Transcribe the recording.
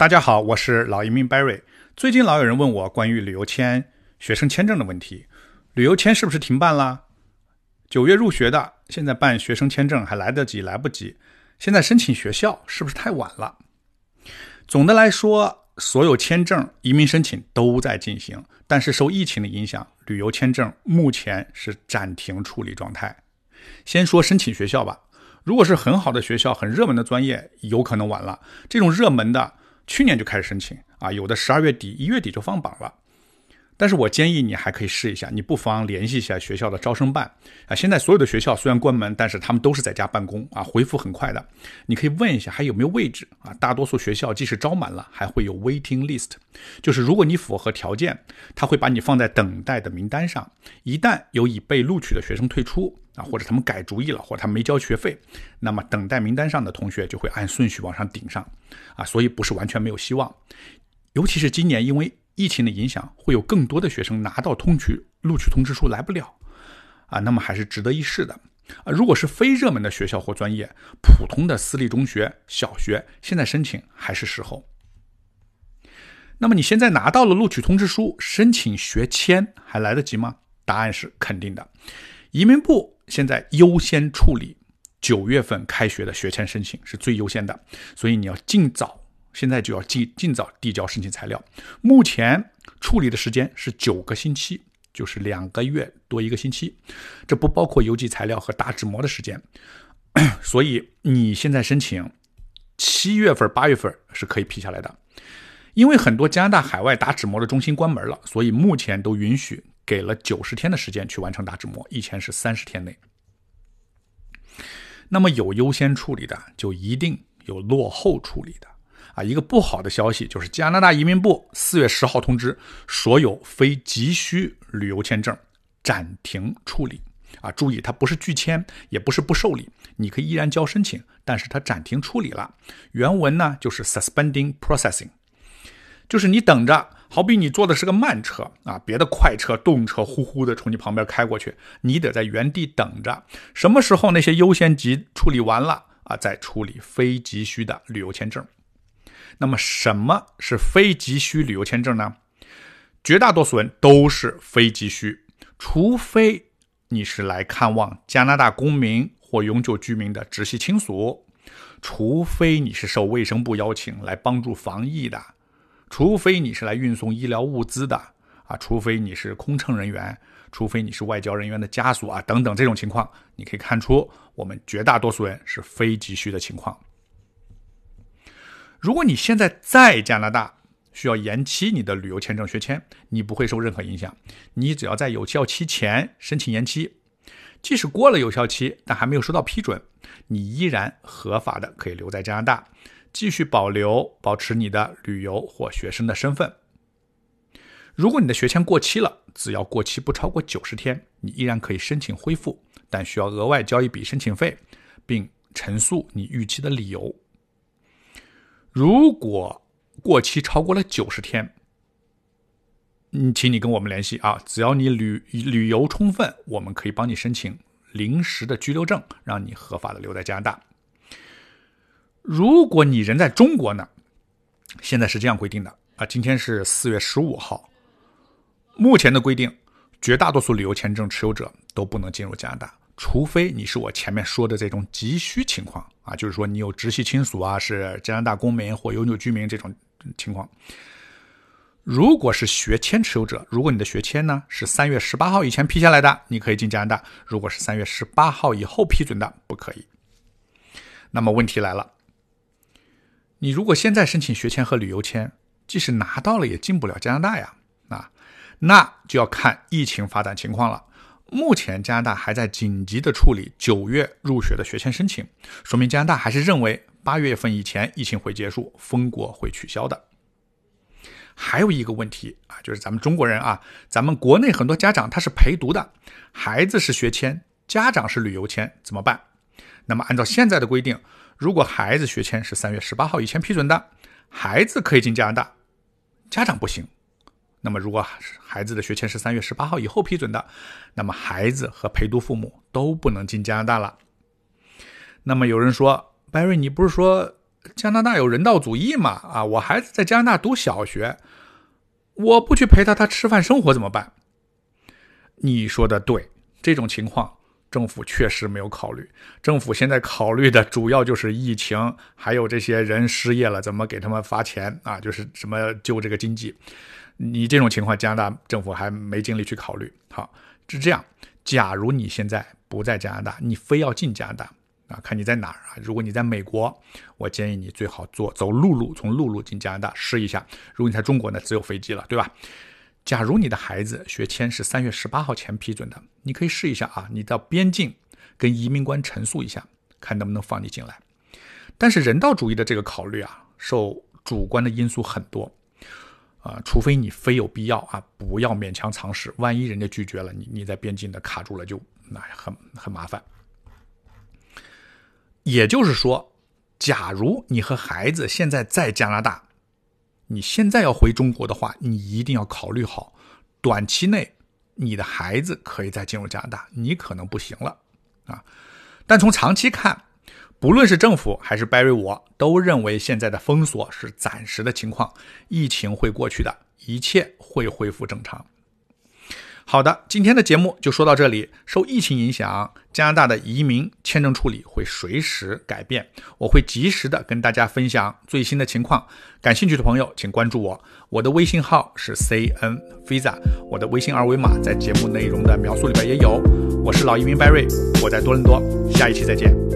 大家好，我是老移民 Barry。最近老有人问我关于旅游签、学生签证的问题，旅游签是不是停办了？九月入学的，现在办学生签证还来得及？来不及？现在申请学校是不是太晚了？总的来说，所有签证、移民申请都在进行，但是受疫情的影响，旅游签证目前是暂停处理状态。先说申请学校吧，如果是很好的学校、很热门的专业，有可能晚了。这种热门的。去年就开始申请啊，有的十二月底、一月底就放榜了。但是我建议你还可以试一下，你不妨联系一下学校的招生办啊。现在所有的学校虽然关门，但是他们都是在家办公啊，回复很快的。你可以问一下还有没有位置啊。大多数学校即使招满了，还会有 waiting list，就是如果你符合条件，他会把你放在等待的名单上。一旦有已被录取的学生退出啊，或者他们改主意了，或者他没交学费，那么等待名单上的同学就会按顺序往上顶上啊。所以不是完全没有希望，尤其是今年因为。疫情的影响会有更多的学生拿到通取录取通知书来不了，啊，那么还是值得一试的啊。如果是非热门的学校或专业，普通的私立中学、小学，现在申请还是时候。那么你现在拿到了录取通知书，申请学签还来得及吗？答案是肯定的。移民部现在优先处理九月份开学的学签申请是最优先的，所以你要尽早。现在就要尽尽早递交申请材料，目前处理的时间是九个星期，就是两个月多一个星期，这不包括邮寄材料和打纸模的时间，所以你现在申请七月份、八月份是可以批下来的。因为很多加拿大海外打纸模的中心关门了，所以目前都允许给了九十天的时间去完成打纸模，以前是三十天内。那么有优先处理的，就一定有落后处理的。啊，一个不好的消息就是加拿大移民部四月十号通知，所有非急需旅游签证暂停处理。啊，注意，它不是拒签，也不是不受理，你可以依然交申请，但是它暂停处理了。原文呢就是 suspending processing，就是你等着，好比你坐的是个慢车啊，别的快车、动车呼呼的从你旁边开过去，你得在原地等着，什么时候那些优先级处理完了啊，再处理非急需的旅游签证。那么什么是非急需旅游签证呢？绝大多数人都是非急需，除非你是来看望加拿大公民或永久居民的直系亲属，除非你是受卫生部邀请来帮助防疫的，除非你是来运送医疗物资的啊，除非你是空乘人员，除非你是外交人员的家属啊等等这种情况，你可以看出我们绝大多数人是非急需的情况。如果你现在在加拿大需要延期你的旅游签证学签，你不会受任何影响。你只要在有效期前申请延期，即使过了有效期但还没有收到批准，你依然合法的可以留在加拿大，继续保留保持你的旅游或学生的身份。如果你的学签过期了，只要过期不超过九十天，你依然可以申请恢复，但需要额外交一笔申请费，并陈述你逾期的理由。如果过期超过了九十天，嗯，请你跟我们联系啊！只要你旅旅游充分，我们可以帮你申请临时的居留证，让你合法的留在加拿大。如果你人在中国呢？现在是这样规定的啊，今天是四月十五号，目前的规定，绝大多数旅游签证持有者都不能进入加拿大。除非你是我前面说的这种急需情况啊，就是说你有直系亲属啊，是加拿大公民或永久居民这种情况。如果是学签持有者，如果你的学签呢是三月十八号以前批下来的，你可以进加拿大；如果是三月十八号以后批准的，不可以。那么问题来了，你如果现在申请学签和旅游签，即使拿到了也进不了加拿大呀，啊，那就要看疫情发展情况了。目前加拿大还在紧急的处理九月入学的学签申请，说明加拿大还是认为八月份以前疫情会结束，封国会取消的。还有一个问题啊，就是咱们中国人啊，咱们国内很多家长他是陪读的，孩子是学签，家长是旅游签，怎么办？那么按照现在的规定，如果孩子学签是三月十八号以前批准的，孩子可以进加拿大，家长不行。那么，如果孩子的学签是三月十八号以后批准的，那么孩子和陪读父母都不能进加拿大了。那么有人说，Barry，你不是说加拿大有人道主义吗？啊，我孩子在加拿大读小学，我不去陪他，他吃饭生活怎么办？你说的对，这种情况政府确实没有考虑。政府现在考虑的主要就是疫情，还有这些人失业了怎么给他们发钱啊？就是什么救这个经济。你这种情况，加拿大政府还没精力去考虑。好，是这样。假如你现在不在加拿大，你非要进加拿大啊？看你在哪儿啊？如果你在美国，我建议你最好坐走陆路，从陆路进加拿大试一下。如果你在中国呢，只有飞机了，对吧？假如你的孩子学签是三月十八号前批准的，你可以试一下啊，你到边境跟移民官陈述一下，看能不能放你进来。但是人道主义的这个考虑啊，受主观的因素很多啊，除非你非有必要啊，不要勉强尝试。万一人家拒绝了你，你在边境的卡住了，就那很很麻烦。也就是说，假如你和孩子现在在加拿大。你现在要回中国的话，你一定要考虑好，短期内你的孩子可以再进入加拿大，你可能不行了啊。但从长期看，不论是政府还是 Barry，我都认为现在的封锁是暂时的情况，疫情会过去的，一切会恢复正常。好的，今天的节目就说到这里。受疫情影响，加拿大的移民签证处理会随时改变，我会及时的跟大家分享最新的情况。感兴趣的朋友，请关注我，我的微信号是 C N Visa，我的微信二维码在节目内容的描述里边也有。我是老移民 Barry，我在多伦多，下一期再见。